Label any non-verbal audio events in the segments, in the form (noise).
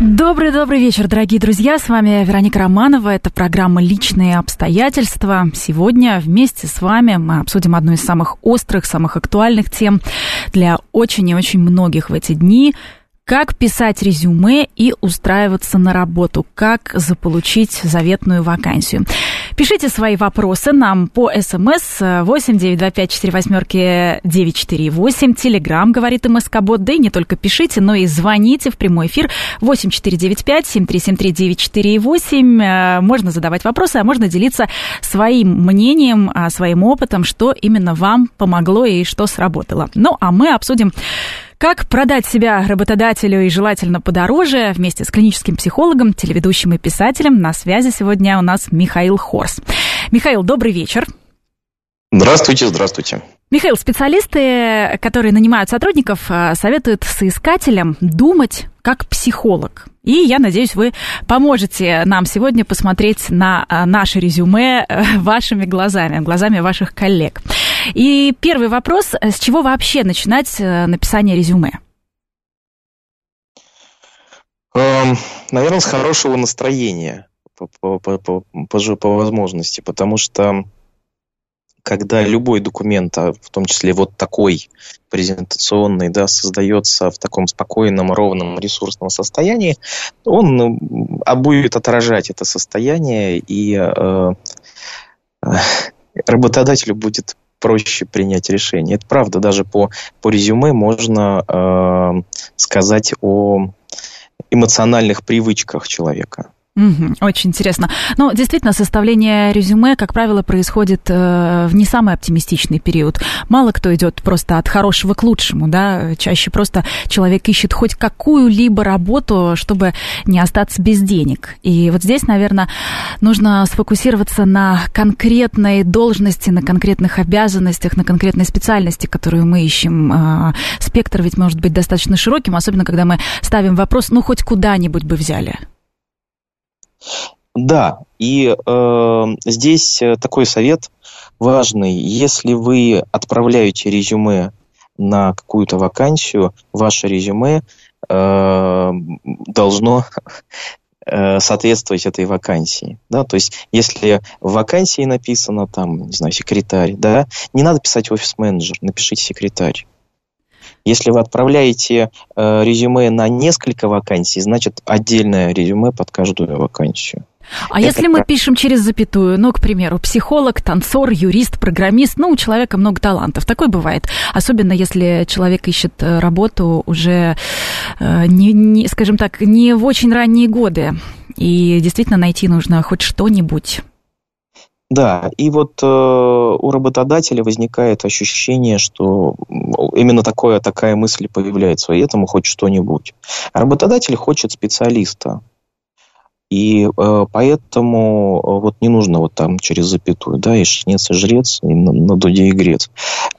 Добрый-добрый вечер, дорогие друзья. С вами Вероника Романова. Это программа «Личные обстоятельства». Сегодня вместе с вами мы обсудим одну из самых острых, самых актуальных тем для очень и очень многих в эти дни – как писать резюме и устраиваться на работу? Как заполучить заветную вакансию? Пишите свои вопросы нам по смс 8 925 4 восьмерки 948. Телеграмм, говорит МСК-бот. Да и не только пишите, но и звоните в прямой эфир 8 495 7373 948. Можно задавать вопросы, а можно делиться своим мнением, а, своим опытом, что именно вам помогло и что сработало. Ну, а мы обсудим как продать себя работодателю и желательно подороже вместе с клиническим психологом, телеведущим и писателем. На связи сегодня у нас Михаил Хорс. Михаил, добрый вечер. Здравствуйте, здравствуйте. Михаил, специалисты, которые нанимают сотрудников, э, советуют соискателям думать как психолог. И я надеюсь, вы поможете нам сегодня посмотреть на э, наше резюме э, (laughs) вашими глазами, глазами ваших коллег. И первый вопрос, с чего вообще начинать написание резюме? Эм, Наверное, с хорошего настроения по, по, по, по, по возможности, потому что когда любой документ, а в том числе вот такой презентационный, да, создается в таком спокойном, ровном, ресурсном состоянии, он а будет отражать это состояние, и э, э, работодателю будет проще принять решение. Это правда, даже по, по резюме можно э, сказать о эмоциональных привычках человека. Очень интересно. Ну, действительно, составление резюме, как правило, происходит э, в не самый оптимистичный период. Мало кто идет просто от хорошего к лучшему, да, чаще просто человек ищет хоть какую-либо работу, чтобы не остаться без денег. И вот здесь, наверное, нужно сфокусироваться на конкретной должности, на конкретных обязанностях, на конкретной специальности, которую мы ищем. Э, спектр ведь может быть достаточно широким, особенно когда мы ставим вопрос, ну, хоть куда-нибудь бы взяли. Да, и э, здесь э, такой совет важный. Если вы отправляете резюме на какую-то вакансию, ваше резюме э, должно э, соответствовать этой вакансии. Да? То есть, если в вакансии написано, там, не знаю, секретарь, да, не надо писать офис-менеджер, напишите секретарь. Если вы отправляете э, резюме на несколько вакансий, значит отдельное резюме под каждую вакансию. А Это если мы пишем через запятую, ну, к примеру, психолог, танцор, юрист, программист, ну, у человека много талантов, такое бывает. Особенно если человек ищет э, работу уже, э, не, не, скажем так, не в очень ранние годы, и действительно найти нужно хоть что-нибудь. Да, и вот э, у работодателя возникает ощущение, что именно такое, такая мысль появляется, и этому хоть что-нибудь. А работодатель хочет специалиста. И э, поэтому э, вот не нужно вот там через запятую, да, и шнец, и жрец, и на, на дуде и грец.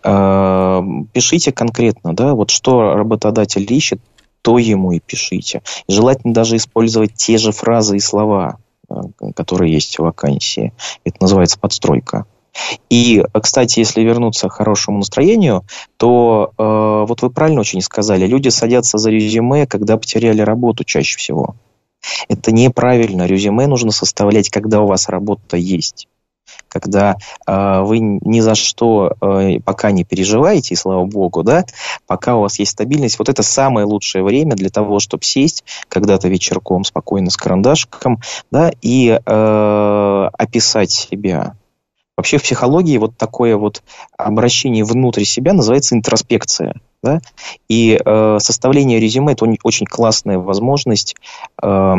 Э, пишите конкретно, да, вот что работодатель ищет, то ему и пишите. Желательно даже использовать те же фразы и слова. Э, которые есть вакансии. Это называется подстройка. И, кстати, если вернуться к хорошему настроению, то э, вот вы правильно очень сказали, люди садятся за резюме, когда потеряли работу чаще всего. Это неправильно. Резюме нужно составлять, когда у вас работа есть когда э, вы ни за что э, пока не переживаете, и слава богу, да, пока у вас есть стабильность, вот это самое лучшее время для того, чтобы сесть когда-то вечерком спокойно с карандашком, да, и э, описать себя. Вообще в психологии вот такое вот обращение внутрь себя называется интроспекция. Да? И э, составление резюме это очень классная возможность э,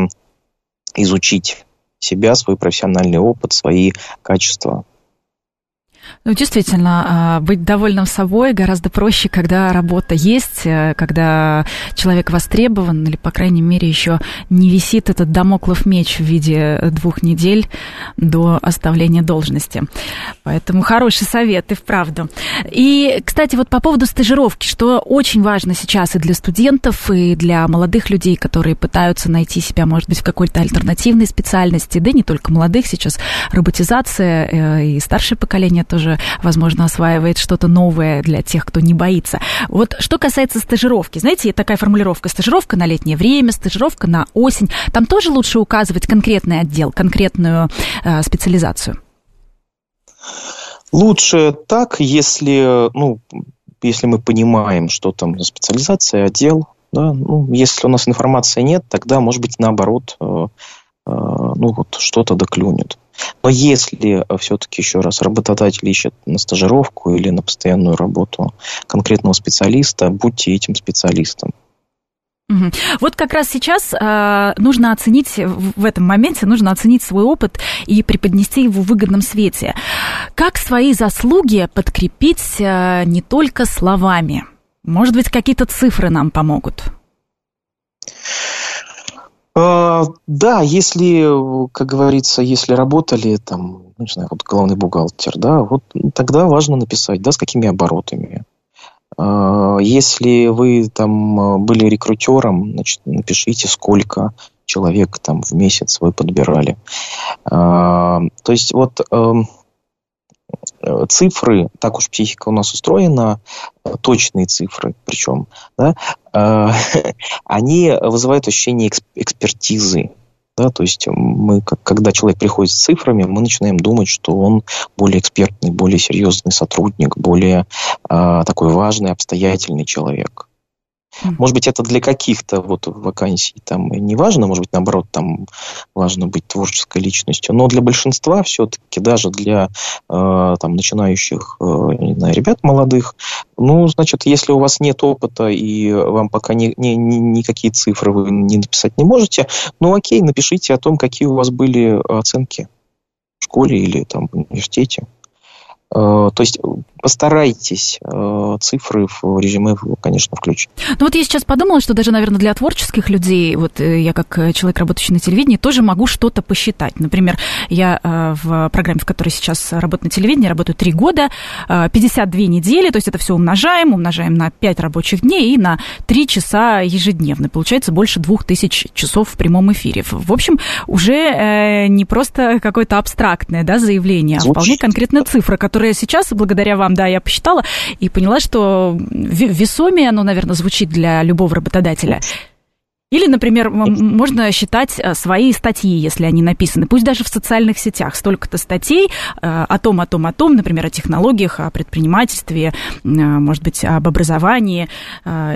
изучить себя, свой профессиональный опыт, свои качества. Ну, действительно, а, быть довольным собой гораздо проще, когда работа есть, э, когда человек востребован, или, по крайней мере, еще не висит этот домоклов меч в виде двух недель до оставления должности. Поэтому хороший совет, и вправду. И, кстати, вот по поводу стажировки, что очень важно сейчас и для студентов, и для молодых людей, которые пытаются найти себя, может быть, в какой-то альтернативной специальности, да не только молодых, сейчас роботизация э, и старшее поколение тоже, возможно, осваивает что-то новое для тех, кто не боится. Вот что касается стажировки, знаете, такая формулировка стажировка на летнее время, стажировка на осень. Там тоже лучше указывать конкретный отдел, конкретную э, специализацию. Лучше так, если, ну, если мы понимаем, что там за специализация, отдел, да, ну, если у нас информации нет, тогда, может быть, наоборот, э, э, ну, вот что-то доклюнет. Но если э, все-таки, еще раз, работодатель ищет на стажировку или на постоянную работу конкретного специалиста, будьте этим специалистом. Вот как раз сейчас э, нужно оценить, в этом моменте нужно оценить свой опыт и преподнести его в выгодном свете. Как свои заслуги подкрепить э, не только словами? Может быть, какие-то цифры нам помогут? А, да, если, как говорится, если работали там, ну, не знаю, вот главный бухгалтер, да, вот тогда важно написать, да, с какими оборотами. А, если вы там были рекрутером, значит, напишите, сколько человек там в месяц вы подбирали. А, то есть вот эм, цифры, так уж психика у нас устроена, э, точные цифры причем, да, э, (laughs) они вызывают ощущение экспертизы. Да, то есть мы, когда человек приходит с цифрами, мы начинаем думать, что он более экспертный, более серьезный сотрудник, более э, такой важный, обстоятельный человек. Может быть, это для каких-то вот вакансий там не важно, может быть, наоборот, там важно быть творческой личностью, но для большинства все-таки, даже для э, там начинающих, э, не знаю, ребят молодых, ну, значит, если у вас нет опыта и вам пока ни, ни, ни, никакие цифры вы не написать не можете, ну, окей, напишите о том, какие у вас были оценки в школе или там в университете. Э, то есть постарайтесь э, цифры в резюме, конечно, включить. Ну вот я сейчас подумала, что даже, наверное, для творческих людей, вот э, я как человек, работающий на телевидении, тоже могу что-то посчитать. Например, я в программе, в которой сейчас работаю на телевидении, работаю три года, 52 недели, то есть это все умножаем, умножаем на 5 рабочих дней и на 3 часа ежедневно. Получается больше 2000 часов в прямом эфире. В общем, уже не просто какое-то абстрактное да, заявление, а вполне конкретная цифра, которая которое сейчас, благодаря вам, да, я посчитала и поняла, что весомее оно, наверное, звучит для любого работодателя. Или, например, можно считать э, свои статьи, если они написаны, пусть даже в социальных сетях. Столько-то статей э, о том, о том, о том, например, о технологиях, о предпринимательстве, э, может быть, об образовании.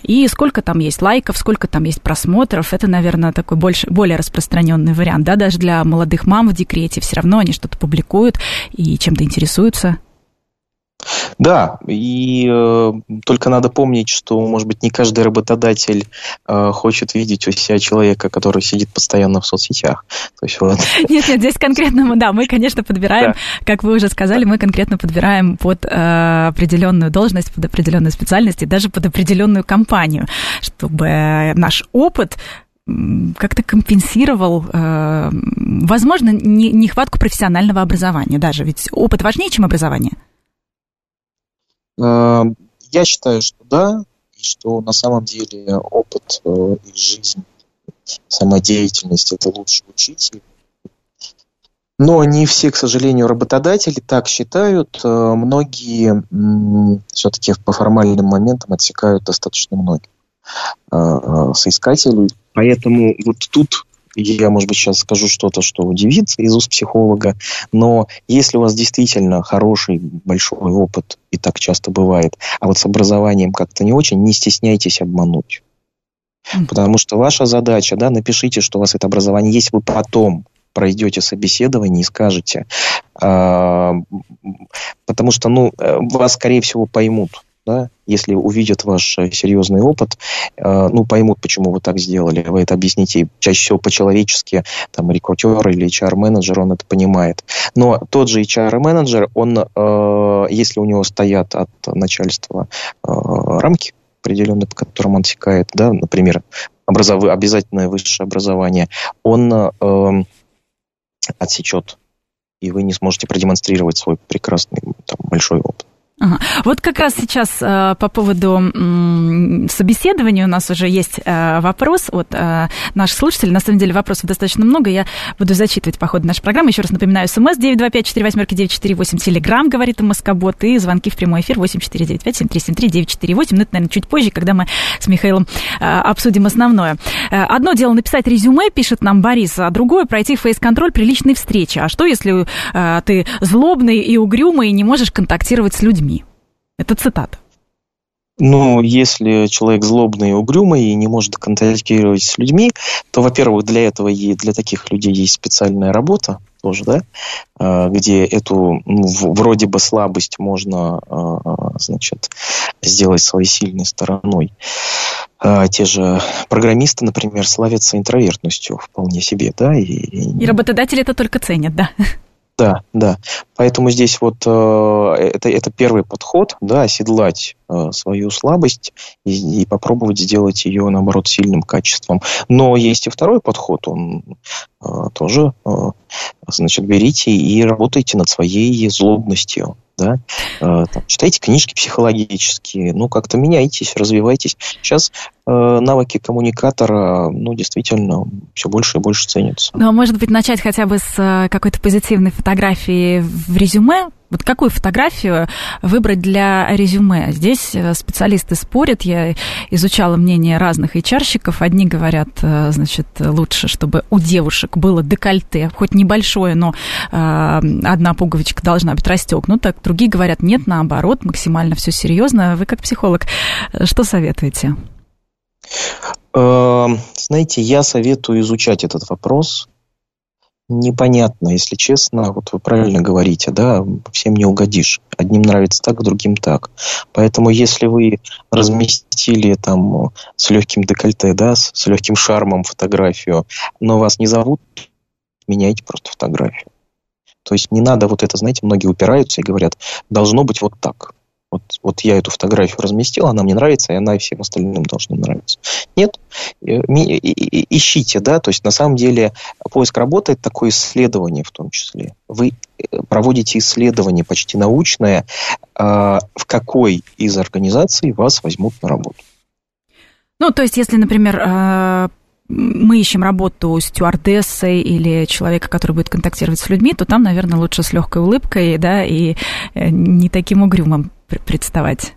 И сколько там есть лайков, сколько там есть просмотров. Это, наверное, такой больше, более распространенный вариант. Да? Даже для молодых мам в декрете все равно они что-то публикуют и чем-то интересуются. Да, и э, только надо помнить, что, может быть, не каждый работодатель э, хочет видеть у себя человека, который сидит постоянно в соцсетях. То есть, вот. (laughs) Нет, нет, здесь конкретно, мы, да, мы, конечно, подбираем, да. как вы уже сказали, мы конкретно подбираем под э, определенную должность, под определенную специальность и даже под определенную компанию, чтобы наш опыт как-то компенсировал, э, возможно, не, нехватку профессионального образования даже. Ведь опыт важнее, чем образование. Э, я считаю, что да, и что на самом деле опыт э, и жизнь, самодеятельность – это лучший учитель. Но не все, к сожалению, работодатели так считают. Э, многие все-таки по формальным моментам отсекают достаточно многих соискателей. Поэтому вот тут я, может быть, сейчас скажу что-то, что удивит из уст психолога, но если у вас действительно хороший, большой опыт, и так часто бывает, а вот с образованием как-то не очень, не стесняйтесь обмануть. Потому что ваша задача, да, напишите, что у вас это образование есть, вы потом пройдете собеседование и скажете, э, потому что, ну, э, вас, скорее всего, поймут да, если увидят ваш э, серьезный опыт, э, ну, поймут, почему вы так сделали, вы это объясните чаще всего по-человечески, там, рекрутер или HR-менеджер, он это понимает. Но тот же HR-менеджер, он, э, если у него стоят от начальства рамки определенные, по которым он секает, да, например, образов... обязательное высшее образование, он э, отсечет, и вы не сможете продемонстрировать свой прекрасный там, большой опыт. Вот как раз сейчас э, по поводу м, собеседования у нас уже есть э, вопрос от э, наших слушателей. На самом деле вопросов достаточно много. Я буду зачитывать по ходу нашей программы. Еще раз напоминаю, смс 925-48-948, телеграмм, говорит МСК-бот, и звонки в прямой эфир 8495-7373-948. Но это, наверное, чуть позже, когда мы с Михаилом э, обсудим основное. Э, одно дело написать резюме, пишет нам Борис, а другое пройти фейс-контроль при личной встрече. А что, если э, ты злобный и угрюмый и не можешь контактировать с людьми? Это цитата. Ну, если человек злобный и угрюмый и не может контактировать с людьми, то, во-первых, для этого и для таких людей есть специальная работа тоже, да, а, где эту ну, вроде бы слабость можно, а, а, значит, сделать своей сильной стороной. Те же программисты, например, славятся интровертностью вполне себе, да. И, и работодатели это только ценят, да. Да, да. Поэтому здесь вот э, это, это первый подход, да, оседлать э, свою слабость и, и попробовать сделать ее, наоборот, сильным качеством. Но есть и второй подход, он э, тоже, э, значит, берите и работайте над своей злобностью да, э, там, читайте книжки психологические, ну, как-то меняйтесь, развивайтесь. Сейчас навыки коммуникатора, ну, действительно, все больше и больше ценятся. Ну, а может быть, начать хотя бы с э, какой-то позитивной фотографии в резюме, вот какую фотографию выбрать для резюме? Здесь э, специалисты спорят. Я изучала мнение разных HR-щиков. Одни говорят, э, значит, лучше, чтобы у девушек было декольте, хоть небольшое, но э, одна пуговичка должна быть расстегнута. Другие говорят, нет, наоборот, максимально все серьезно. Вы как психолог, что советуете? Знаете, я советую изучать этот вопрос непонятно, если честно. Вот вы правильно говорите, да, всем не угодишь. Одним нравится так, другим так. Поэтому если вы разместили там с легким декольте, да, с легким шармом фотографию, но вас не зовут, меняйте просто фотографию. То есть не надо вот это, знаете, многие упираются и говорят, должно быть вот так. Вот, вот я эту фотографию разместил, она мне нравится, и она и всем остальным должна нравиться. Нет, э, ищите, да, то есть на самом деле поиск работы это такое исследование в том числе. Вы э, проводите исследование почти научное, а, в какой из организаций вас возьмут на работу. Ну, то есть, если, например, а, мы ищем работу стюардессой или человека, который будет контактировать с людьми, то там, наверное, лучше с легкой улыбкой, да, и э, не таким угрюмым представать.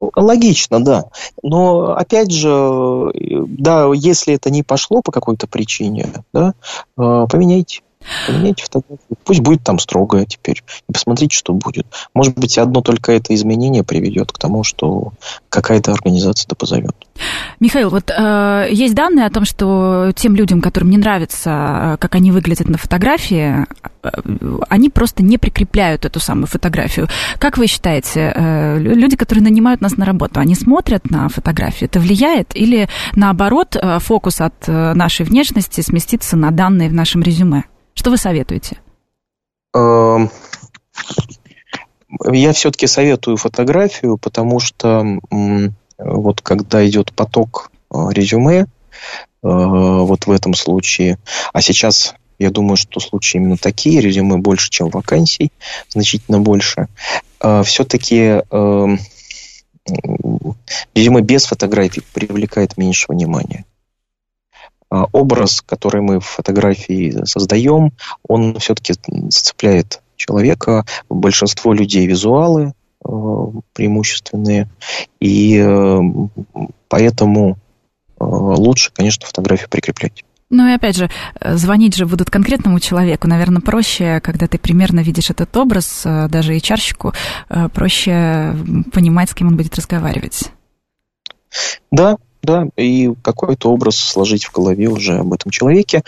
Логично, да. Но опять же, да, если это не пошло по какой-то причине, да, э, поменяйте. Поменяйте фотографию. Пусть будет там строгая теперь. И посмотрите, что будет. Может быть, одно только это изменение приведет к тому, что какая-то организация да позовет. Михаил, вот э, есть данные о том, что тем людям, которым не нравится, э, как они выглядят на фотографии, э, они просто не прикрепляют эту самую фотографию. Как вы считаете, э, люди, которые нанимают нас на работу, они смотрят на фотографию? Это влияет? Или наоборот, э, фокус от э, нашей внешности сместится на данные в нашем резюме? Что вы советуете? Эм, я все-таки советую фотографию, потому что вот когда идет поток э, резюме, э, вот в этом случае, а сейчас я думаю, что случаи именно такие, резюме больше, чем вакансий, значительно больше, э, все-таки эм, резюме без фотографий привлекает меньше внимания. А, образ, который мы в фотографии создаем, он все-таки зацепляет человека. Большинство людей визуалы э, преимущественные, и э, поэтому э, лучше, конечно, фотографию прикреплять. Ну и опять же, звонить же будут конкретному человеку, наверное, проще, когда ты примерно видишь этот образ, даже и чарщику, проще понимать, с кем он будет разговаривать. Да, да, и какой-то образ сложить в голове уже об этом человеке.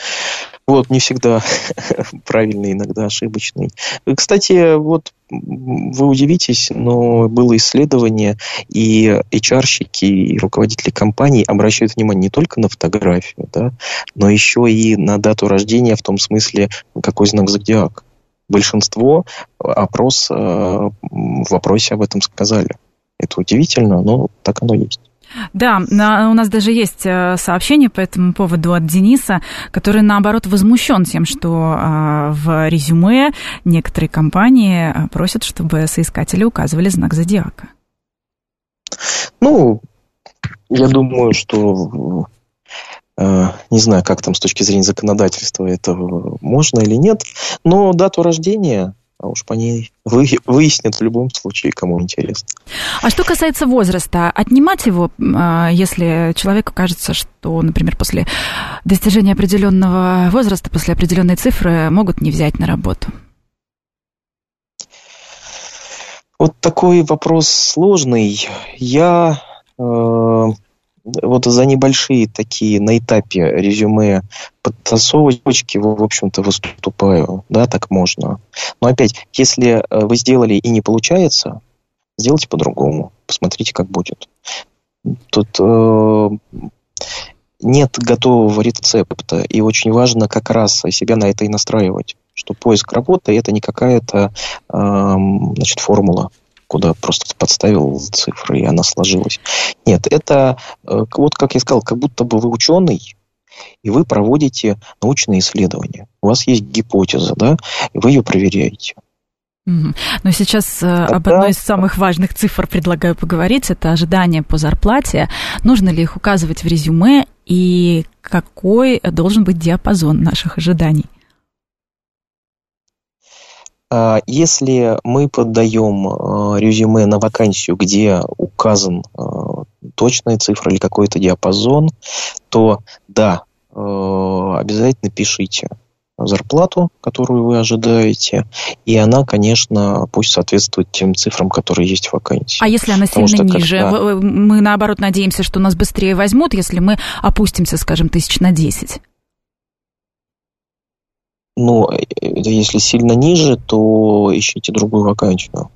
Вот, не всегда (laughs) правильный, иногда ошибочный. Кстати, вот вы удивитесь, но было исследование, и HR-щики, и руководители компаний обращают внимание не только на фотографию, да, но еще и на дату рождения, в том смысле, какой знак зодиака. Большинство опрос э, в вопросе об этом сказали. Это удивительно, но так оно есть. Да, у нас даже есть э, сообщение по этому поводу от Дениса, который, наоборот, возмущен тем, что э, в резюме некоторые компании э, просят, чтобы соискатели указывали знак зодиака. Ну, я думаю, что не знаю, как там с точки зрения законодательства это можно или нет, но дату рождения а уж по ней вы, выяснят в любом случае, кому интересно. А что касается возраста, отнимать его, а, если человеку кажется, что, например, после достижения определенного возраста, после определенной цифры могут не взять на работу? Вот такой вопрос сложный. Я э, вот за небольшие такие на этапе резюме подтасовочки, в общем-то, выступаю. Да, так можно. Но опять, если э, вы сделали и не получается, сделайте по-другому. Посмотрите, как будет. Тут э, нет готового рецепта. И очень важно как раз себя на это и настраивать. Что поиск работы это не какая-то э, значит, формула куда просто подставил цифры, и она сложилась. Нет, это, э, вот как я сказал, как будто бы вы ученый, и вы проводите научные исследования. У вас есть гипотеза, да, и вы ее проверяете. Но сейчас Тогда... Э, об одной из самых важных цифр предлагаю поговорить. Это ожидания по зарплате. Нужно ли их указывать в резюме и какой должен быть диапазон наших ожиданий? А, если мы поддаем а, резюме на вакансию, где указан а, точная цифра или какой-то диапазон, то да, обязательно пишите зарплату, которую вы ожидаете, и она, конечно, пусть соответствует тем цифрам, которые есть в вакансии. А если она сильно что, ниже? Когда... Мы, наоборот, надеемся, что нас быстрее возьмут, если мы опустимся, скажем, тысяч на 10. Ну, э, если сильно ниже, то ищите другую вакансию.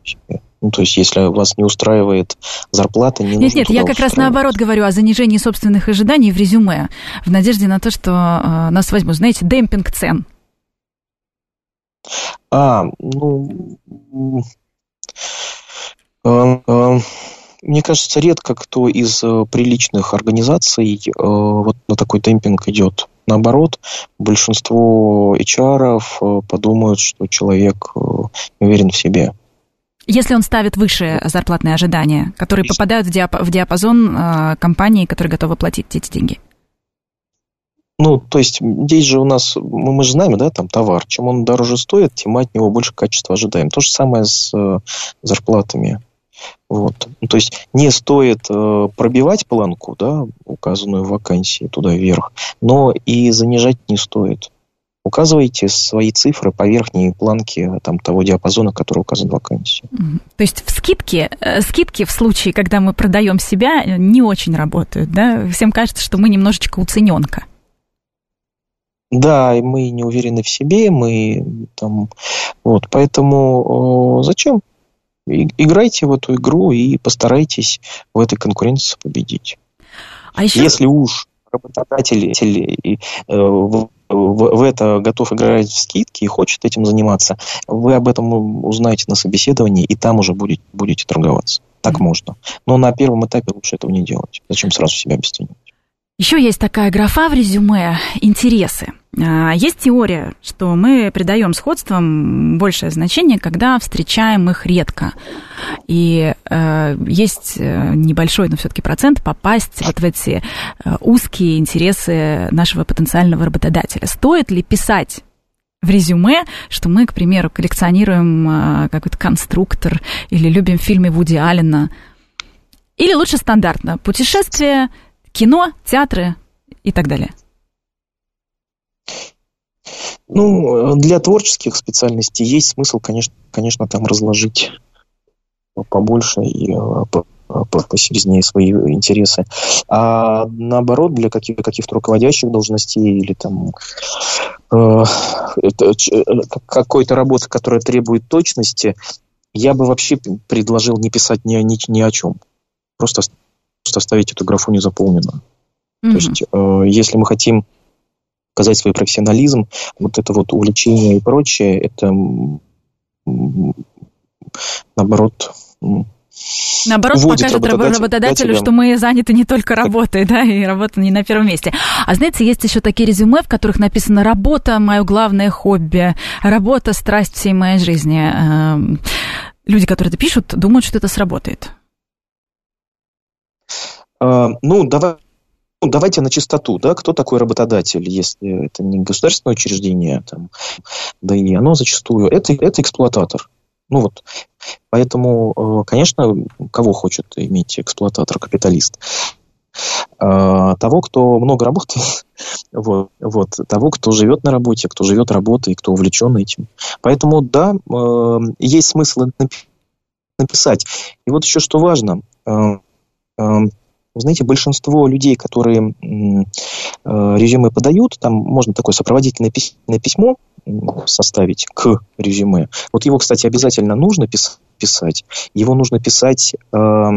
Ну, то есть, если вас не устраивает зарплата, не Нет, нет, я как раз наоборот говорю о занижении собственных ожиданий в резюме, в надежде на то, что э, нас возьмут. Знаете, демпинг цен. А, ну... Э, э, мне кажется, редко кто из э, приличных организаций э, вот на такой демпинг идет. Наоборот, большинство HR э, подумают, что человек э, уверен в себе. Если он ставит выше зарплатные ожидания, которые попадают в, диап- в диапазон э, компании, которые готовы платить эти деньги. Ну, то есть здесь же у нас, мы, мы же знаем, да, там товар. Чем он дороже стоит, тем мы от него больше качества ожидаем. То же самое с э, зарплатами. Вот. Ну, то есть не стоит э, пробивать планку, да, указанную в вакансии туда вверх, но и занижать не стоит. Указывайте свои цифры по верхней планке там, того диапазона, который указан в вакансии. То есть в скидке, э, скидки в случае, когда мы продаем себя, не очень работают, да? Всем кажется, что мы немножечко уцененка. Да, и мы не уверены в себе, мы там, вот, поэтому э, зачем играйте в эту игру и постарайтесь в этой конкуренции победить. А еще... Если уж работодатель э, в, в, в это готов играть в скидки и хочет этим заниматься, вы об этом узнаете на собеседовании, и там уже будете, будете торговаться. Так mm-hmm. можно. Но на первом этапе лучше этого не делать. Зачем сразу себя обесценивать? Еще есть такая графа в резюме «Интересы». А, есть теория, что мы придаем сходствам большее значение, когда встречаем их редко. И э, есть э, небольшой, но все-таки процент попасть вот в эти э, узкие интересы нашего потенциального работодателя. Стоит ли писать в резюме, что мы, к примеру, коллекционируем э, какой-то конструктор или любим фильмы Вуди Аллена? Или лучше стандартно путешествие, кино, театры и так далее? Ну, для творческих специальностей есть смысл, конечно, конечно там разложить побольше и э, посерьезнее свои интересы. А наоборот, для каких- каких-то руководящих должностей или там э, какой-то работы, которая требует точности, я бы вообще предложил не писать ни, ни, ни о чем. Просто, просто оставить эту графу незаполненную. Mm-hmm. То есть, э, если мы хотим показать свой профессионализм, вот это вот увлечение и прочее, это наоборот Наоборот, покажет работодателю, работодателю, что мы заняты не только работой, да, и работа не на первом месте. А знаете, есть еще такие резюме, в которых написано «работа – мое главное хобби», «работа – страсть всей моей жизни». Эм, люди, которые это пишут, думают, что это сработает. А, ну, давай ну, давайте на чистоту, да, кто такой работодатель, если это не государственное учреждение, там, да и оно зачастую, это, это эксплуататор. Ну вот, поэтому, э, конечно, кого хочет иметь эксплуататор, капиталист? Э, того, кто много работает, (laughs) вот, вот, того, кто живет на работе, кто живет работой, кто увлечен этим. Поэтому, да, э, есть смысл написать. И вот еще что важно, знаете, большинство людей, которые резюме подают, там можно такое сопроводительное письмо составить к резюме. Вот его, кстати, обязательно нужно писать. Его нужно писать э,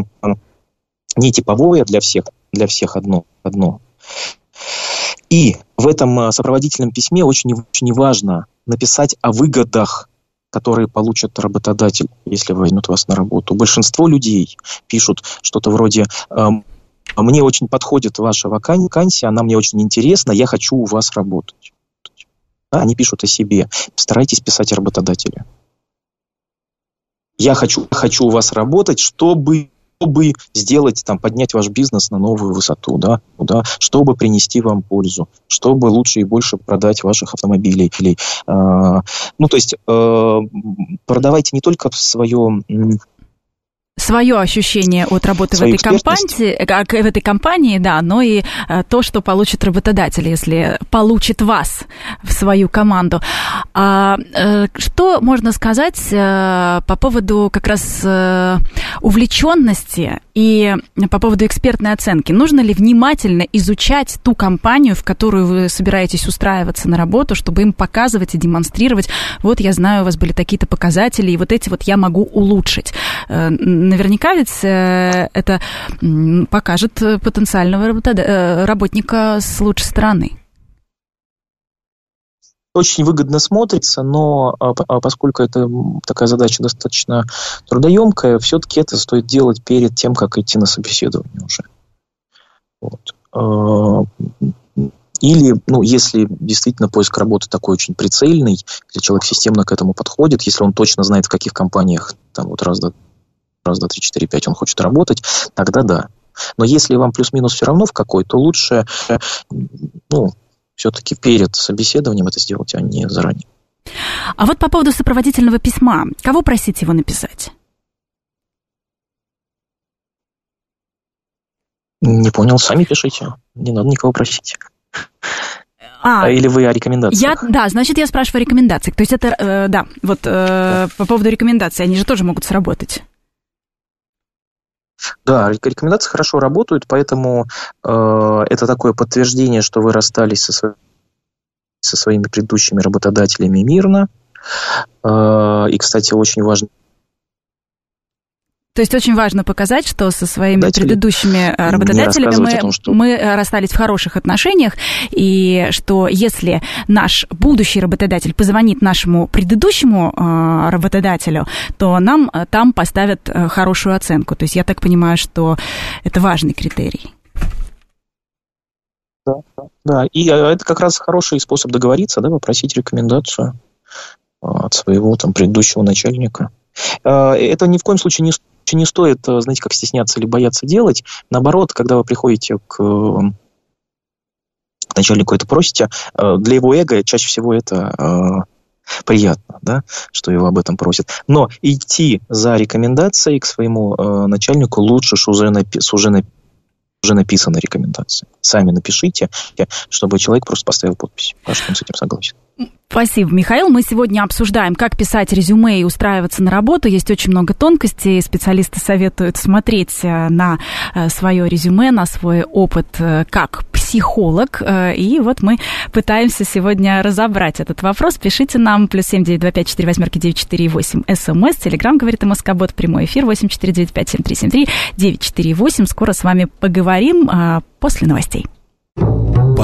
не типовое для всех, для всех одно, одно. И в этом э, сопроводительном письме очень, очень важно написать о выгодах, которые получат работодатель, если возьмут вас на работу. Большинство людей пишут что-то вроде э, «Мне очень подходит ваша вакансия, она мне очень интересна, я хочу у вас работать». Они пишут о себе. Старайтесь писать о работодателе. Я хочу, хочу у вас работать, чтобы чтобы сделать, там, поднять ваш бизнес на новую высоту, да, да, чтобы принести вам пользу, чтобы лучше и больше продать ваших автомобилей. Или, э, ну, то есть э, продавайте не только свое свое ощущение от работы в этой компании, как в этой компании, да, но и э, то, что получит работодатель, если получит вас в свою команду. А, э, что можно сказать э, по поводу как раз увлеченности и по поводу экспертной оценки? Нужно ли внимательно изучать ту компанию, в которую вы собираетесь устраиваться на работу, чтобы им показывать и демонстрировать, вот я знаю, у вас были такие-то показатели, и вот эти вот я могу улучшить наверняка ведь э, это покажет потенциального э, работника с лучшей стороны очень выгодно смотрится, но а, а поскольку это такая задача достаточно трудоемкая, все-таки это стоит делать перед тем, как идти на собеседование уже. Вот. А, или, ну, если действительно поиск работы такой очень прицельный, если человек системно к этому подходит, если он точно знает, в каких компаниях там вот раз, раз, два, три, четыре, пять, он хочет работать, тогда да. Но если вам плюс-минус все равно в какой, то лучше, ну, все-таки перед собеседованием это сделать, а не заранее. А вот по поводу сопроводительного письма, кого просить его написать? Не понял, сами пишите. Не надо никого просить. А, Или вы о рекомендациях? Я, да, значит, я спрашиваю о рекомендациях. То есть это, э, да, вот э, по поводу рекомендаций, они же тоже могут сработать. Да, рекомендации хорошо работают, поэтому э, это такое подтверждение, что вы расстались со, сво- со своими предыдущими работодателями мирно. Э, и, кстати, очень важно то есть очень важно показать, что со своими Датели предыдущими э, работодателями мы, том, что... мы э, расстались в хороших отношениях, и что если наш будущий работодатель позвонит нашему предыдущему э, работодателю, то нам там поставят хорошую оценку. То есть я так понимаю, что это важный критерий. Да, да, и это как раз хороший способ договориться, да, попросить рекомендацию от своего там предыдущего начальника. Это ни в коем случае не не стоит, э, знаете, как стесняться или бояться делать. Наоборот, когда вы приходите к начальнику это просите, э, для его эго чаще всего это э, приятно, да, что его об этом просят. Но идти за рекомендацией к своему начальнику лучше с уже, напи- с уже, напи- уже написанной рекомендацией. Сами напишите, чтобы человек просто поставил подпись, что он с этим согласен. Спасибо, Михаил. Мы сегодня обсуждаем, как писать резюме и устраиваться на работу. Есть очень много тонкостей. Специалисты советуют смотреть э, на э, свое резюме, на свой опыт э, как психолог. И вот мы пытаемся сегодня разобрать этот вопрос. Пишите нам плюс семь девять два пять четыре восьмерки девять четыре восемь СМС. Телеграмм говорит МСК-бот. Прямой эфир восемь четыре девять пять семь три семь три девять четыре восемь. Скоро с вами поговорим после новостей.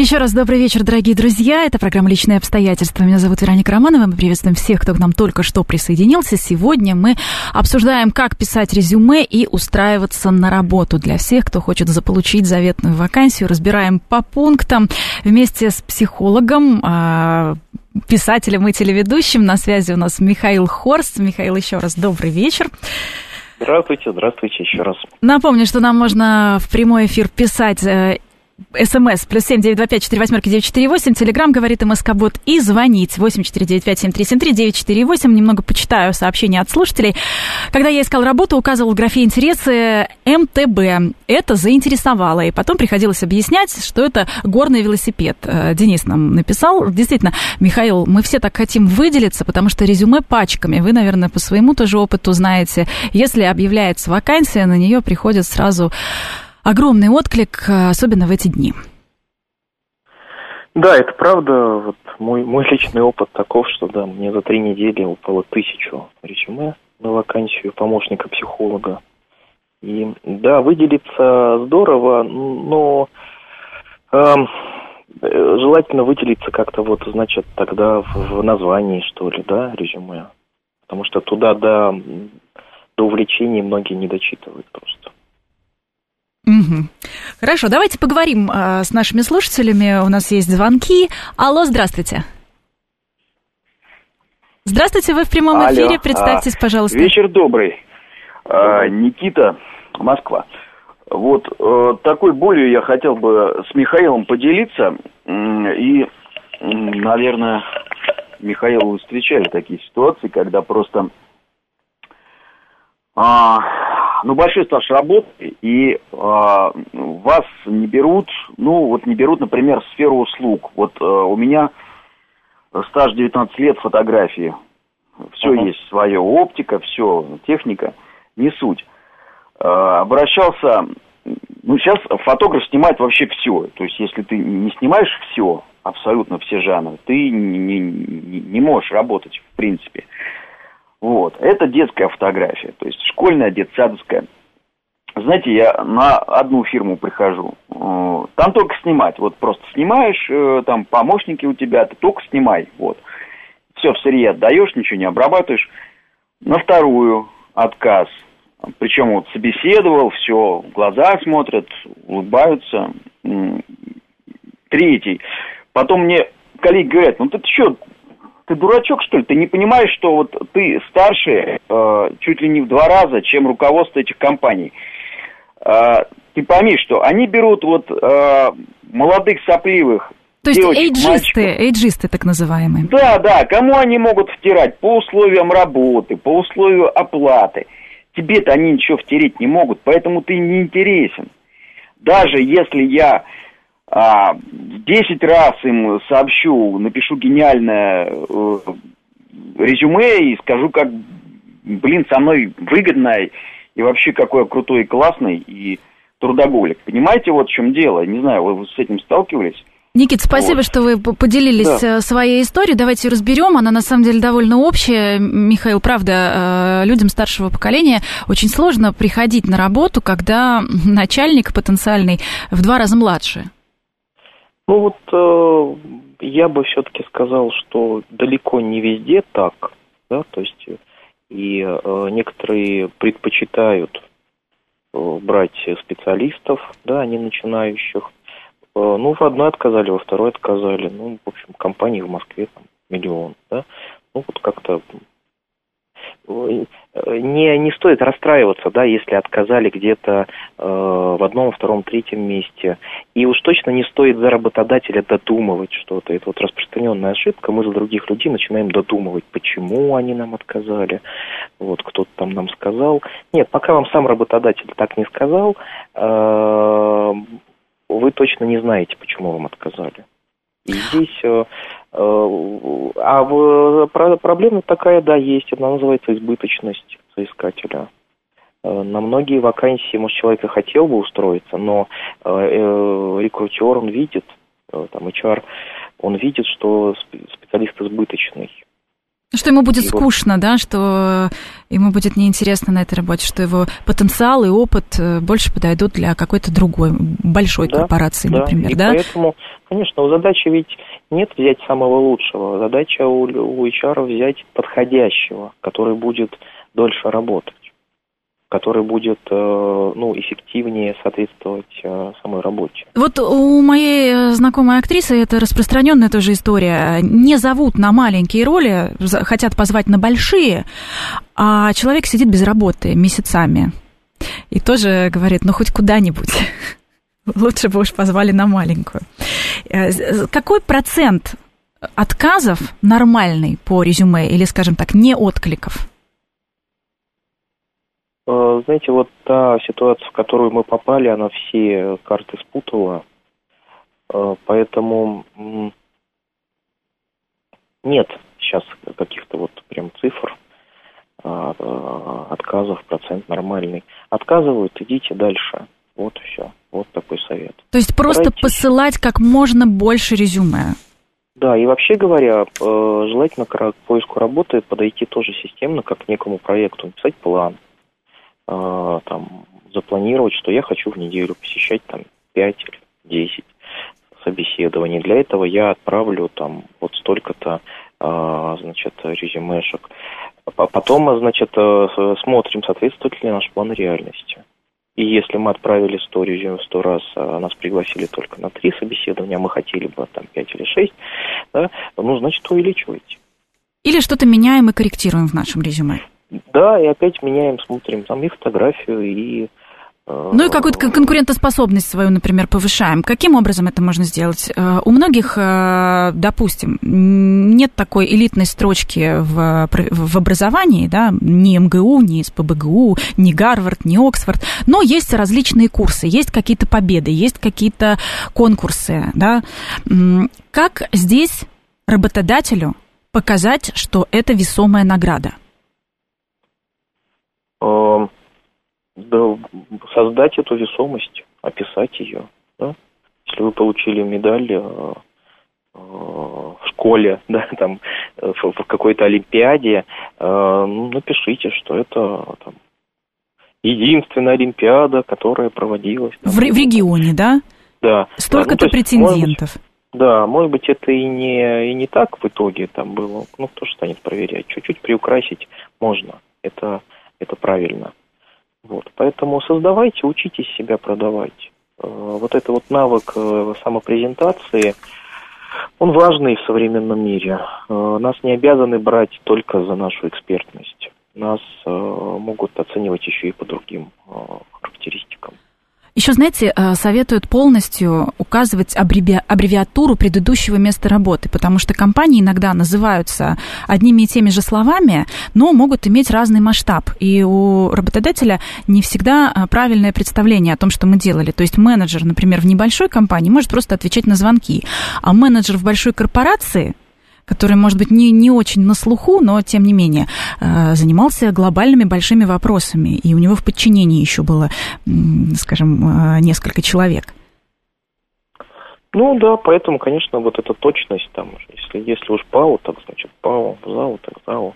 Еще раз добрый вечер, дорогие друзья. Это программа «Личные обстоятельства». Меня зовут Вероника Романова. Мы приветствуем всех, кто к нам только что присоединился. Сегодня мы обсуждаем, как писать резюме и устраиваться на работу для всех, кто хочет заполучить заветную вакансию. Разбираем по пунктам вместе с психологом, а, писателем и телеведущим. На связи у нас Михаил Хорст. Михаил, еще раз добрый вечер. Здравствуйте, здравствуйте еще раз. Напомню, что нам можно в прямой эфир писать э, СМС плюс семь девять два пять четыре восьмерки девять четыре восемь. Телеграмм говорит МСК Бот и звонить восемь четыре девять пять семь три семь три девять четыре восемь. Немного почитаю сообщения от слушателей. Когда я искал работу, указывал в графе интересы МТБ. Это заинтересовало. И потом приходилось объяснять, что это горный велосипед. Э, Денис нам написал. Действительно, Михаил, мы все так хотим выделиться, потому что резюме пачками. Вы, наверное, по своему тоже опыту знаете. Если объявляется вакансия, на нее приходят сразу огромный отклик, э, особенно в эти дни. Да, это правда. Вот мой, мой личный опыт таков, что да, мне за три недели упало тысячу резюме на вакансию помощника психолога. И да, выделиться здорово, но э, желательно выделиться как-то вот, значит, тогда в, в названии, что ли, да, резюме. Потому что туда до, до увлечений многие не дочитывают просто. Угу. Хорошо, давайте поговорим э, с нашими слушателями. У нас есть звонки. Алло, здравствуйте. Здравствуйте, вы в прямом Алло, эфире. Представьтесь, а, пожалуйста. Вечер добрый. А, Никита, Москва. Вот э, такой болью я хотел бы с Михаилом поделиться. И, наверное, Михаил, вы встречали такие ситуации, когда просто а, ну, большой стаж работы, и а, вас не берут, ну, вот не берут, например, в сферу услуг. Вот а, у меня стаж 19 лет фотографии. Все uh-huh. есть свое, оптика, все, техника, не суть. А, обращался, ну, сейчас фотограф снимает вообще все. То есть, если ты не снимаешь все, абсолютно все жанры, ты не, не, не можешь работать, в принципе. Вот. Это детская фотография, то есть школьная, детсадовская. Знаете, я на одну фирму прихожу, э, там только снимать, вот просто снимаешь, э, там помощники у тебя, ты только снимай, вот. Все в сырье отдаешь, ничего не обрабатываешь. На вторую отказ, причем вот собеседовал, все, глаза смотрят, улыбаются. Третий. Потом мне коллеги говорят, ну ты что, ты дурачок, что ли? Ты не понимаешь, что вот ты старше э, чуть ли не в два раза, чем руководство этих компаний. Э, ты пойми, что они берут вот э, молодых сопливых то есть эйджисты, эйджисты так называемые. Да, да, кому они могут втирать? По условиям работы, по условию оплаты. Тебе-то они ничего втереть не могут, поэтому ты не интересен. Даже если я а, 10 раз им сообщу, напишу гениальное э, резюме и скажу, как, блин, со мной выгодно и вообще какой я крутой и классный и трудоголик. Понимаете, вот в чем дело? Не знаю, вы с этим сталкивались? Никит, спасибо, вот. что вы поделились да. Э, своей историей. Давайте ее разберем. Она на самом деле довольно общая. Михаил, правда, э, людям старшего поколения очень сложно приходить на работу, когда (laughs) начальник потенциальный в два раза младше. Ну вот э, я бы все-таки сказал, что далеко не везде так, да, то есть и э, некоторые предпочитают э, брать специалистов, да, не начинающих. Э, ну, в одной отказали, во второй отказали. Ну, в общем, компаний в Москве там миллион, да. Ну, вот как-то не, не стоит расстраиваться, да, если отказали где-то э, в одном, втором, третьем месте. И уж точно не стоит за работодателя додумывать что-то. Это вот распространенная ошибка. Мы за других людей начинаем додумывать, почему они нам отказали. Вот кто-то там нам сказал. Нет, пока вам сам работодатель так не сказал, э, вы точно не знаете, почему вам отказали. И здесь э, Э, а проблема такая, да, есть. Она называется избыточность соискателя. Э, на многие вакансии, может, человек и хотел бы устроиться, но э, рекрутер, он видит, там, HR, он видит, что специалист избыточный. Что ему будет скучно, да, что ему будет неинтересно на этой работе, что его потенциал и опыт больше подойдут для какой-то другой большой да, корпорации, да, например, и да? Поэтому, конечно, задача ведь нет взять самого лучшего. Задача у, у HR взять подходящего, который будет дольше работать который будет э, ну, эффективнее соответствовать э, самой работе. Вот у моей э, знакомой актрисы это распространенная тоже история. Не зовут на маленькие роли, хотят позвать на большие, а человек сидит без работы месяцами. И тоже говорит, ну хоть куда-нибудь. (laughs) Лучше бы уж позвали на маленькую. Какой процент отказов нормальный по резюме или, скажем так, не откликов? Э, знаете, вот та ситуация, в которую мы попали, она все карты спутала. Э, поэтому нет сейчас каких-то вот прям цифр отказов, процент нормальный. Отказывают, идите дальше. Вот и все. Вот такой совет. То есть просто Старайтесь. посылать как можно больше резюме. Да, и вообще говоря, э, желательно к поиску работы подойти тоже системно, как к некому проекту, написать план, там, запланировать, что я хочу в неделю посещать там 5 или 10 собеседований. Для этого я отправлю там вот столько-то, э, значит, резюмешек. Потом, значит, смотрим, соответствует ли наш план реальности. И если мы отправили 100 резюме в 100 раз, а нас пригласили только на 3 собеседования, а мы хотели бы там 5 или 6, да, ну, значит, увеличивайте. Или что-то меняем и корректируем в нашем резюме. Да, и опять меняем, смотрим там и фотографию, и Э, ну и какую-то конкурентоспособность свою, например, повышаем. Каким образом это можно сделать? Э, у многих, э, допустим, нет такой элитной строчки в, в образовании, да, ни МГУ, ни СПБГУ, ни Гарвард, ни Оксфорд, но есть различные курсы, есть какие-то победы, есть какие-то конкурсы, да. Как здесь работодателю показать, что это весомая награда? Да, создать эту весомость, описать ее. Да? Если вы получили медаль э, э, в школе, (laughs) да, там, в, в какой-то олимпиаде, э, ну, напишите, что это там, единственная олимпиада, которая проводилась. Там, в, в регионе, да? Да. Столько-то ну, претендентов. Может, да, может быть, это и не, и не так в итоге там было. Ну, кто же станет проверять? Чуть-чуть приукрасить можно. Это, это правильно. Вот, поэтому создавайте, учитесь себя продавать. Э, вот это вот навык э, самопрезентации, он важный в современном мире. Э, нас не обязаны брать только за нашу экспертность. Нас могут оценивать еще и по другим характеристикам. Еще, знаете, э, советуют полностью указывать аббреви... аббревиатуру предыдущего места работы, потому что компании иногда называются одними и теми же словами, но могут иметь разный масштаб. И у работодателя не всегда э, правильное представление о том, что мы делали. То есть менеджер, например, в небольшой компании может просто отвечать на звонки, а менеджер в большой корпорации который, может быть, не, не очень на слуху, но, тем не менее, э, занимался глобальными большими вопросами, и у него в подчинении еще было, скажем, э, несколько человек. Ну да, поэтому, конечно, вот эта точность там, если, если уж ПАО, так значит ПАО, ЗАО, так ЗАО.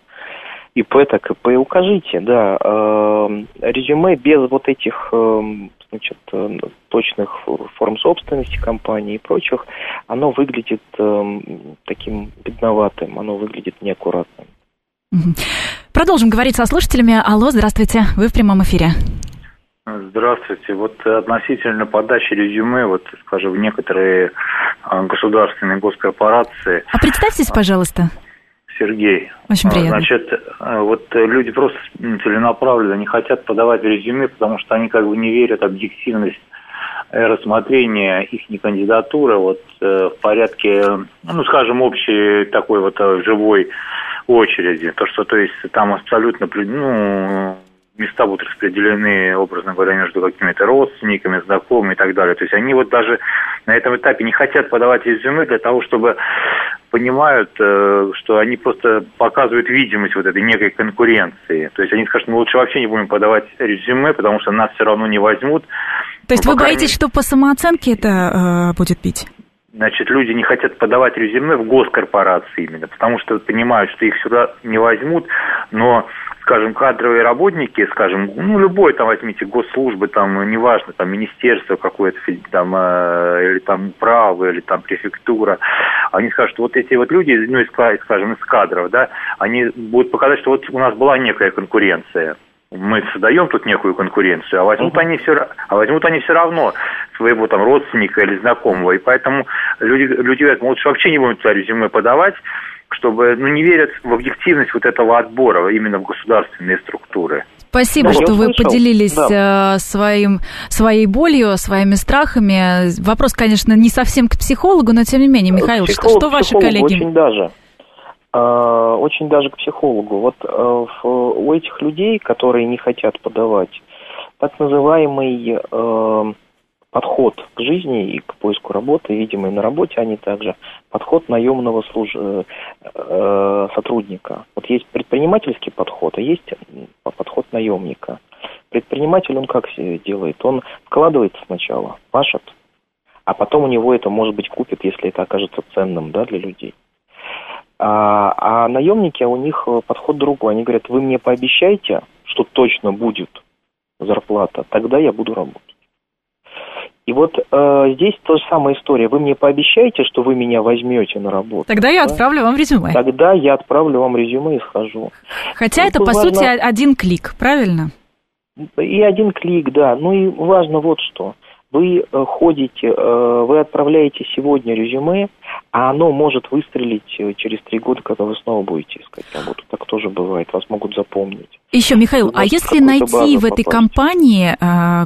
ИП, так ИП. Укажите, да, э, резюме без вот этих э, значит, э, точных форм собственности компании и прочих, оно выглядит э, таким бедноватым, оно выглядит неаккуратным. Продолжим говорить со слушателями. Алло, здравствуйте, вы в прямом эфире. Здравствуйте. Вот относительно подачи резюме, вот, скажем, в некоторые э, государственные госкорпорации... А представьтесь, пожалуйста. Сергей. Очень приятно. Значит, э, вот люди просто целенаправленно не хотят подавать резюме, потому что они как бы не верят в объективность рассмотрения их кандидатуры вот в порядке, ну, скажем, общей такой вот живой очереди. То, что, то есть, там абсолютно, ну, места будут распределены, образно говоря, между какими-то родственниками, знакомыми и так далее. То есть они вот даже на этом этапе не хотят подавать резюме для того, чтобы понимают, э, что они просто показывают видимость вот этой некой конкуренции. То есть они скажут, мы лучше вообще не будем подавать резюме, потому что нас все равно не возьмут. То есть ну, вы боитесь, мере... что по самооценке это э, будет бить? Значит, люди не хотят подавать резюме в госкорпорации именно, потому что понимают, что их сюда не возьмут, но скажем, кадровые работники, скажем, ну, любой там возьмите госслужбы, там, неважно, там, министерство какое-то, там, э, или там право, или там префектура, они скажут, что вот эти вот люди, ну, из, скажем, из кадров, да, они будут показать, что вот у нас была некая конкуренция мы создаем тут некую конкуренцию, а возьмут, uh-huh. они все, а возьмут они все равно своего там родственника или знакомого. И поэтому люди, люди говорят, мы лучше вообще не будем туда резюме подавать, чтобы ну, не верят в объективность вот этого отбора именно в государственные структуры. Спасибо, да, что вы слышал. поделились да. Э, своим, своей болью, своими страхами. Вопрос, конечно, не совсем к психологу, но тем не менее, Михаил, Психолог, что, что ваши коллеги? Очень даже. Э, очень даже к психологу. Вот э, у этих людей, которые не хотят подавать, так называемый подход к жизни и к поиску работы, видимо, и на работе они также, подход наемного служ... э, э, сотрудника. Вот есть предпринимательский подход, а есть подход наемника. Предприниматель, он как делает? Он вкладывается сначала, пашет, а потом у него это, может быть, купит, если это окажется ценным да, для людей. А, а наемники, а у них подход другой. Они говорят, вы мне пообещайте, что точно будет зарплата, тогда я буду работать. И вот э, здесь та же самая история. Вы мне пообещаете, что вы меня возьмете на работу. Тогда я да? отправлю вам резюме. Тогда я отправлю вам резюме и схожу. Хотя ну, это, по важно... сути, один клик, правильно? И один клик, да. Ну и важно вот что вы э, ходите, э, вы отправляете сегодня резюме, а оно может выстрелить э, через три года, когда вы снова будете искать работу. Так тоже бывает, вас могут запомнить. Еще, Михаил, а если найти в этой компании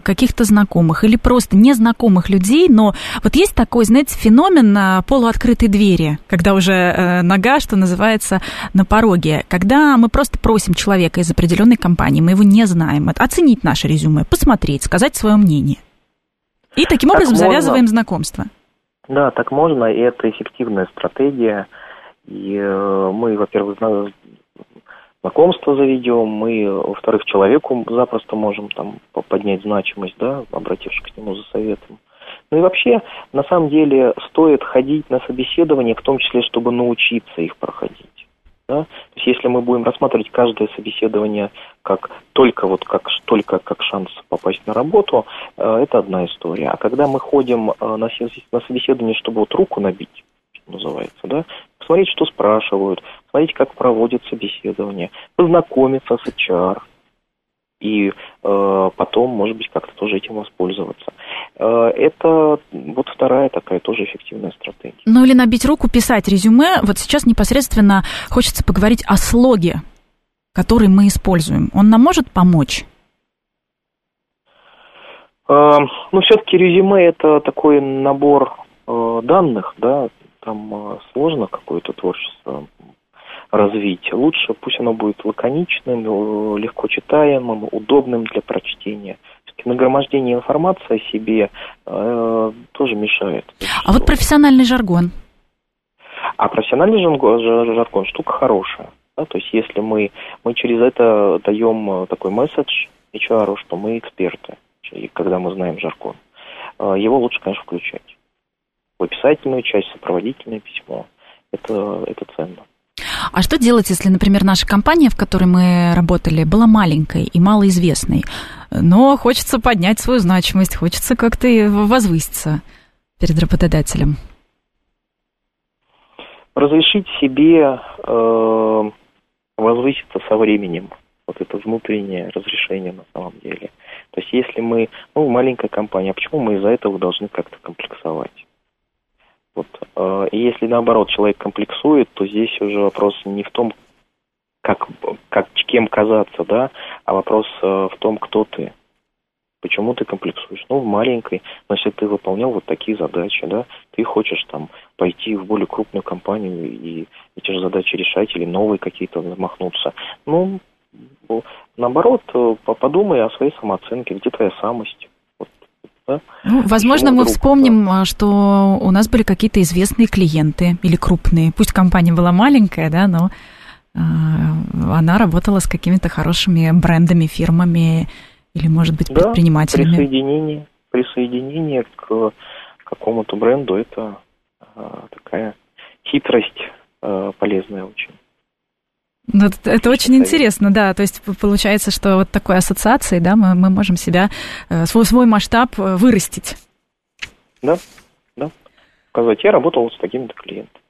каких-то знакомых или просто незнакомых людей, но вот есть такой, знаете, феномен полуоткрытой двери, когда уже нога, что называется, на пороге, когда мы просто просим человека из определенной компании, мы его не знаем, оценить наше резюме, посмотреть, сказать свое мнение. И таким образом так завязываем можно. знакомство. Да, так можно, и это эффективная стратегия. И э, мы, во-первых, знакомство заведем, мы, во-вторых, человеку запросто можем там поднять значимость, да, обратившись к нему за советом. Ну и вообще, на самом деле, стоит ходить на собеседование, в том числе, чтобы научиться их проходить. Да? То есть если мы будем рассматривать каждое собеседование как только вот как только как шанс попасть на работу, э, это одна история. А когда мы ходим э, на, на собеседование, чтобы вот руку набить, называется, да, посмотреть, что спрашивают, посмотреть, как проводят собеседование, познакомиться с HR, и э, потом, может быть, как-то тоже этим воспользоваться. Э, это вот вторая такая тоже эффективная стратегия. Ну или набить руку, писать резюме. Вот сейчас непосредственно хочется поговорить о слоге, который мы используем. Он нам может помочь? Э, ну, все-таки резюме это такой набор э, данных, да, там сложно какое-то творчество развить. Лучше пусть оно будет лаконичным, легко читаемым, удобным для прочтения. Нагромождение информации о себе э, тоже мешает. А вот профессиональный жаргон? А профессиональный жаргон штука хорошая. Да? То есть если мы, мы через это даем э, такой месседж HR, что мы эксперты, когда мы знаем жаргон, э, его лучше, конечно, включать. В описательную часть, сопроводительное письмо. Это, это ценно. А что делать, если, например, наша компания, в которой мы работали, была маленькой и малоизвестной, но хочется поднять свою значимость, хочется как-то возвыситься перед работодателем? Разрешить себе э, возвыситься со временем. Вот это внутреннее разрешение на самом деле. То есть если мы, ну, маленькая компания, а почему мы из-за этого должны как-то комплексовать? Вот Э, и если наоборот человек комплексует, то здесь уже вопрос не в том, как, как кем казаться, да, а вопрос э, в том, кто ты. Почему ты комплексуешь? Ну, в маленькой, но если ты выполнял вот такие задачи, да, ты хочешь там пойти в более крупную компанию и эти же задачи решать или новые какие-то замахнуться. Ну, наоборот, э, подумай о своей самооценке, где твоя самость. Вот, да? ну, возможно, мы вспомним, да. что у нас были какие-то известные клиенты или крупные. Пусть компания была маленькая, да, но она работала с какими-то хорошими брендами, фирмами или, может быть, предпринимателями. Да, присоединение, присоединение к какому-то бренду – это а, такая хитрость а, полезная очень. Ну, это, это очень интересно, да. То есть получается, что вот такой ассоциацией, да, мы, мы можем себя, э, свой, свой масштаб э, вырастить. Да, да. Сказать, я работал с такими-то клиентами.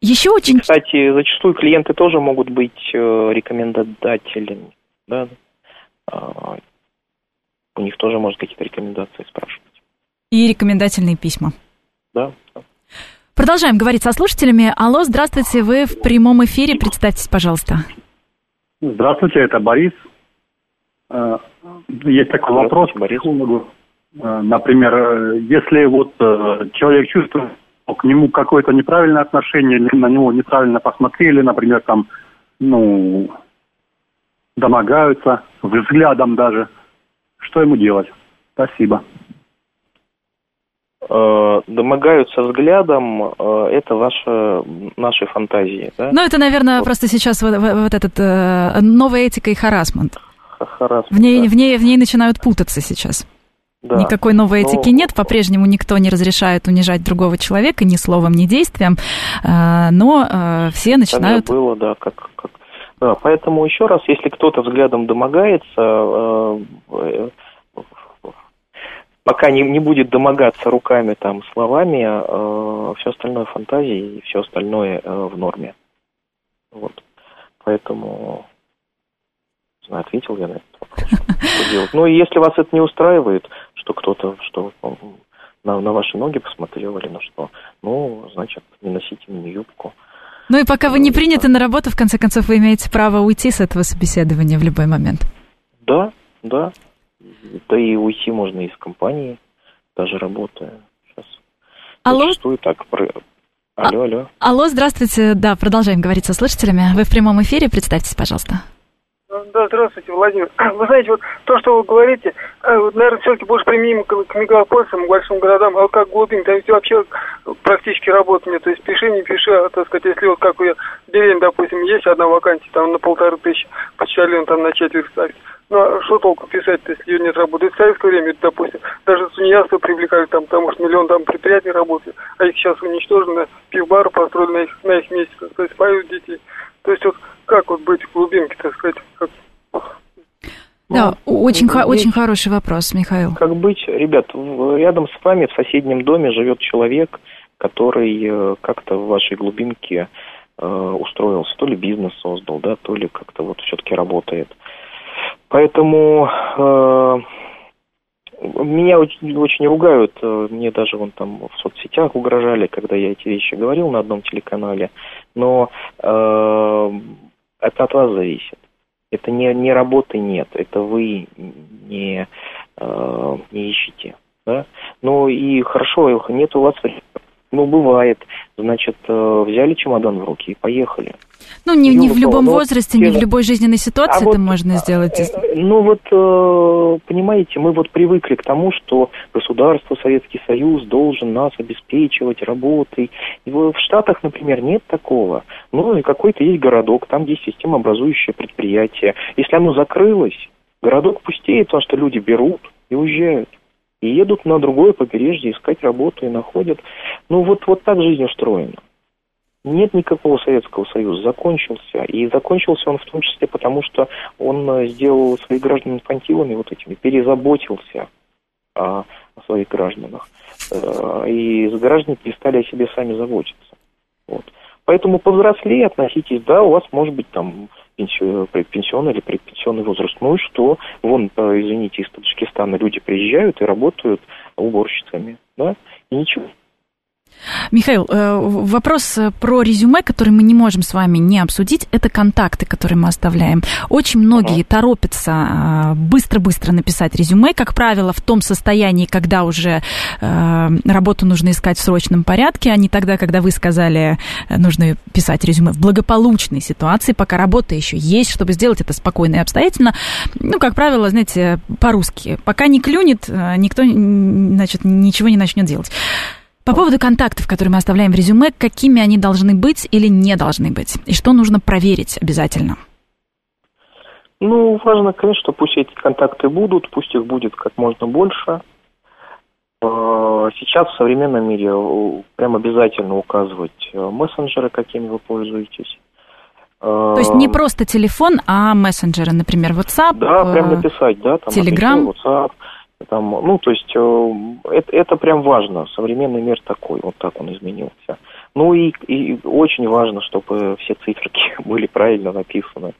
Еще очень... И, кстати, зачастую клиенты тоже могут быть э, рекомендателями, да. А, у них тоже может какие-то рекомендации спрашивать. И рекомендательные письма. Да. Продолжаем говорить со слушателями. Алло, здравствуйте, вы в прямом эфире. Представьтесь, пожалуйста. Здравствуйте, это Борис. Э, есть такой вопрос к психологу. Э, например, если вот человек чувствует, к нему какое-то неправильное отношение, или на него неправильно посмотрели, например, там, ну, домогаются, взглядом даже, что ему делать? Спасибо. Э, домогаются взглядом, э, это ваша, наши фантазии, да? Ну, это, наверное, вот. просто сейчас вот, вот этот э, новая этика и харасмент. Харасмент, в ней, да. в, ней, в ней начинают путаться сейчас. Да. Никакой новой ну, этики Но... нет, по-прежнему никто не разрешает унижать другого человека ни словом, ни действием, но все начинают... Тогда было, да, как, как... Да, поэтому еще раз, если кто-то взглядом домогается, пока не, не будет домогаться руками, там, словами, э, все остальное фантазии и все остальное э, в норме. Вот. Поэтому, знаю, ответил я на этот вопрос. (laughs) Ну, и если вас это не устраивает, что кто-то, что на, на ваши ноги посмотрел или на что, ну, значит, не носите мне юбку. Ну и пока вы не приняты на работу, в конце концов, вы имеете право уйти с этого собеседования в любой момент. Да, да, да и уйти можно из компании, даже работая. Сейчас алло? Зачастую так. Алло, алло. А, алло, здравствуйте. Да, продолжаем говорить со слушателями. Вы в прямом эфире, представьтесь, пожалуйста. Да, здравствуйте, Владимир. (clears throat) Вы знаете, вот то, что вы говорите, э, наверное, все-таки больше применимо к, к мегаполисам, к большим городам, а как глубин, там ведь вообще практически работы нет. То есть пиши, не пиши, а, так сказать, если вот как у деревень, допустим, есть одна вакансия, там на полторы тысячи, почтальон там на четверть ставить. Ну, а что толку писать, если ее нет работы? В советское время, допустим, даже тунеядство привлекали там, потому что миллион там предприятий работает, а их сейчас уничтожено, пивбары построили на их, на их месте, то есть поют детей. То есть вот как вот быть в глубинке, так сказать, как... Да, ну, очень, х- очень хороший вопрос, Михаил. Как быть, ребят, рядом с вами в соседнем доме живет человек, который э, как-то в вашей глубинке э, устроился, то ли бизнес создал, да, то ли как-то вот все-таки работает. Поэтому э, меня очень, очень ругают, э, мне даже вон там в соцсетях угрожали, когда я эти вещи говорил на одном телеканале, но э, это от вас зависит. Это не, не работы нет, это вы не, э, не ищете. Да? Ну и хорошо, нет у вас ну, бывает. Значит, э, взяли чемодан в руки и поехали. Ну, не, не в любом ну, возрасте, не в любой жизненной ситуации а это вот, можно сделать. Э, ну, вот, э, понимаете, мы вот привыкли к тому, что государство, Советский Союз должен нас обеспечивать работой. И в Штатах, например, нет такого. Ну, и какой-то есть городок, там есть системообразующее предприятие. Если оно закрылось, городок пустеет, потому что люди берут и уезжают и едут на другое побережье искать работу и находят. Ну вот, вот так жизнь устроена. Нет никакого Советского Союза, закончился. И закончился он в том числе потому, что он э, сделал своих граждан инфантилами вот этими, перезаботился о, о своих гражданах. Э, и граждане перестали о себе сами заботиться. Вот. Поэтому повзрослее относитесь, да, у вас может быть там пенсионный или предпенсионный возраст. Ну и что? Вон, э, извините, из Таджикистана люди приезжают и работают уборщицами, да, и ничего. Михаил, э, вопрос про резюме, который мы не можем с вами не обсудить, это контакты, которые мы оставляем. Очень многие торопятся а, быстро-быстро написать резюме, как правило, в том состоянии, когда уже э, работу нужно искать в срочном порядке, а не тогда, когда вы сказали, э, нужно писать резюме в благополучной ситуации, пока работа еще есть, чтобы сделать это спокойно и обстоятельно. Ну, как правило, знаете, по-русски. Пока не клюнет, никто, значит, ничего не начнет делать. По поводу контактов, которые мы оставляем в резюме, какими они должны быть или не должны быть? И что нужно проверить обязательно? Ну, важно, конечно, что пусть эти контакты будут, пусть их будет как можно больше. А, сейчас в современном мире прям обязательно указывать э, мессенджеры, какими вы пользуетесь. То есть не просто телефон, а мессенджеры, например, WhatsApp, Да, прям э, написать, да, там Telegram. WhatsApp, там, ну, то есть э, это, это прям важно. Современный мир такой, вот так он изменился. Ну и, и очень важно, чтобы все циферки (laughs) были правильно написаны,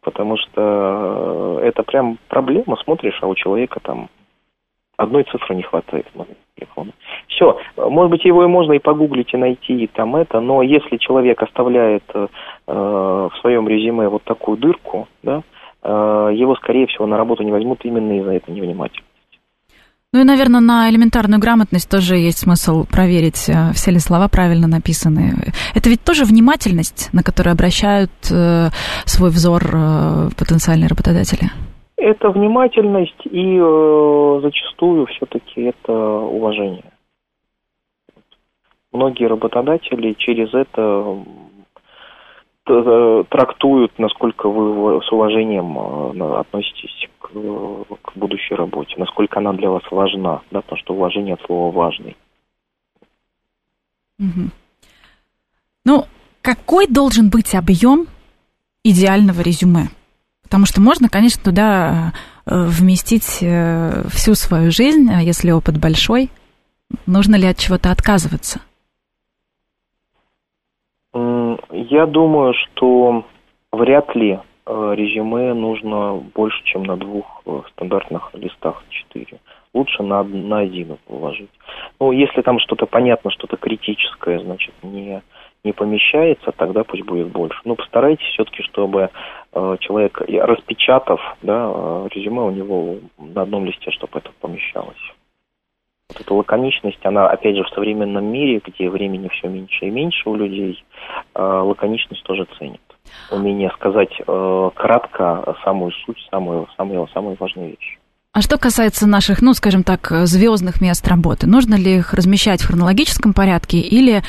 потому что э, это прям проблема. Смотришь, а у человека там одной цифры не хватает на телефоне. Все, может быть, его и можно и погуглить, и найти, и там это, но если человек оставляет э, в своем резюме вот такую дырку, да, э, его, скорее всего, на работу не возьмут именно из-за этой невнимательности. Ну и, наверное, на элементарную грамотность тоже есть смысл проверить, э, все ли слова правильно написаны. Это ведь тоже внимательность, на которую обращают э, свой взор э, потенциальные работодатели. Это внимательность и э, зачастую все-таки это уважение. Многие работодатели через это трактуют, насколько вы с уважением э, относитесь к, к будущей работе, насколько она для вас важна, да, потому что уважение от слова важный. Ну, какой должен быть объем идеального резюме? Потому что можно, конечно, туда э, вместить всю свою жизнь, а если опыт большой, нужно ли от чего-то отказываться? Я думаю, что вряд ли э, резюме нужно больше, чем на двух э, стандартных листах четыре. Лучше на, на один положить. Ну, если там что-то понятно, что-то критическое, значит, не, не помещается, тогда пусть будет больше. Но постарайтесь все-таки, чтобы э, человек, распечатав да, э, резюме, у него на одном листе, чтобы это помещалось. Вот эта лаконичность, она, опять же, в современном мире, где времени все меньше и меньше у людей, э, лаконичность тоже ценит. Умение сказать э, кратко самую суть, самую, самую, самую важную вещь. А что касается наших, ну, скажем так, звездных мест работы, нужно ли их размещать в хронологическом порядке или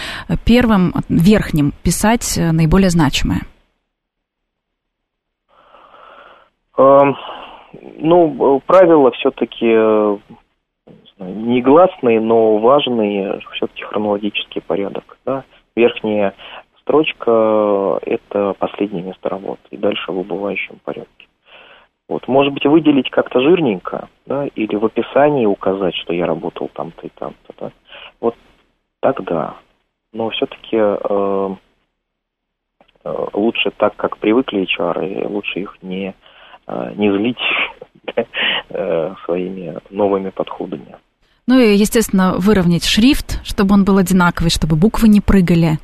первым, верхним писать наиболее значимое? Эм, ну, правило все-таки негласный, но важный все-таки хронологический порядок. Да? Верхняя строчка – это последнее место работы, и дальше в убывающем порядке. Вот, может быть, выделить как-то жирненько, да, или в описании указать, что я работал там-то и там-то, да. Вот тогда. Но все-таки э, э, лучше так, как привыкли HR, и лучше их не, э, не злить (laughs) своими новыми подходами. Ну и, естественно, выровнять шрифт, чтобы он был одинаковый, чтобы буквы не прыгали.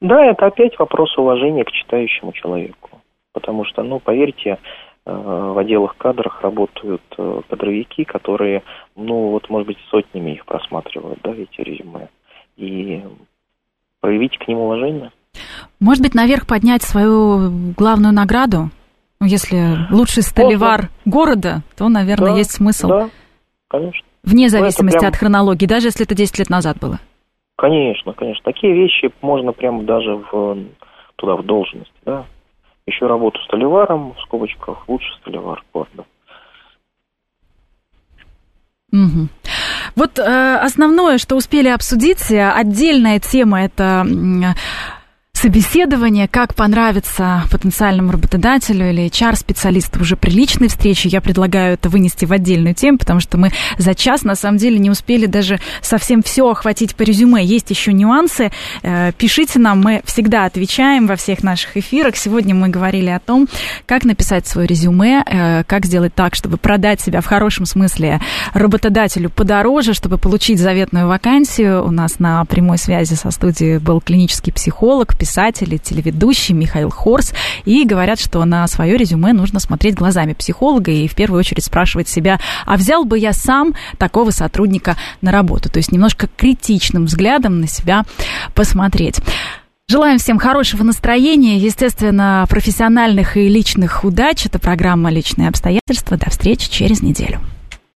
Да, это опять вопрос уважения к читающему человеку. Потому что, ну, поверьте, э, в отделах кадрах работают э, кадровики, которые, ну, вот, может быть, сотнями их просматривают, да, эти резюме. И проявить к ним уважение. Может быть, наверх поднять свою главную награду? Ну, если лучший столевар Можно. города, то, наверное, да, есть смысл. Да, конечно. Вне ну, зависимости прям... от хронологии, даже если это 10 лет назад было? Конечно, конечно. Такие вещи можно прямо даже в, туда, в должность, да. Еще работу столеваром, в скобочках, лучше столевар города. Угу. Вот э, основное, что успели обсудить, отдельная тема это собеседование, как понравится потенциальному работодателю или HR-специалисту уже при личной встрече. Я предлагаю это вынести в отдельную тему, потому что мы за час, на самом деле, не успели даже совсем все охватить по резюме. Есть еще нюансы. Э, пишите нам, мы всегда отвечаем во всех наших эфирах. Сегодня мы говорили о том, как написать свое резюме, э, как сделать так, чтобы продать себя в хорошем смысле работодателю подороже, чтобы получить заветную вакансию. У нас на прямой связи со студией был клинический психолог, писатель и телеведущий Михаил Хорс. И говорят, что на свое резюме нужно смотреть глазами психолога и в первую очередь спрашивать себя, а взял бы я сам такого сотрудника на работу? То есть немножко критичным взглядом на себя посмотреть. Желаем всем хорошего настроения, естественно, профессиональных и личных удач. Это программа «Личные обстоятельства». До встречи через неделю.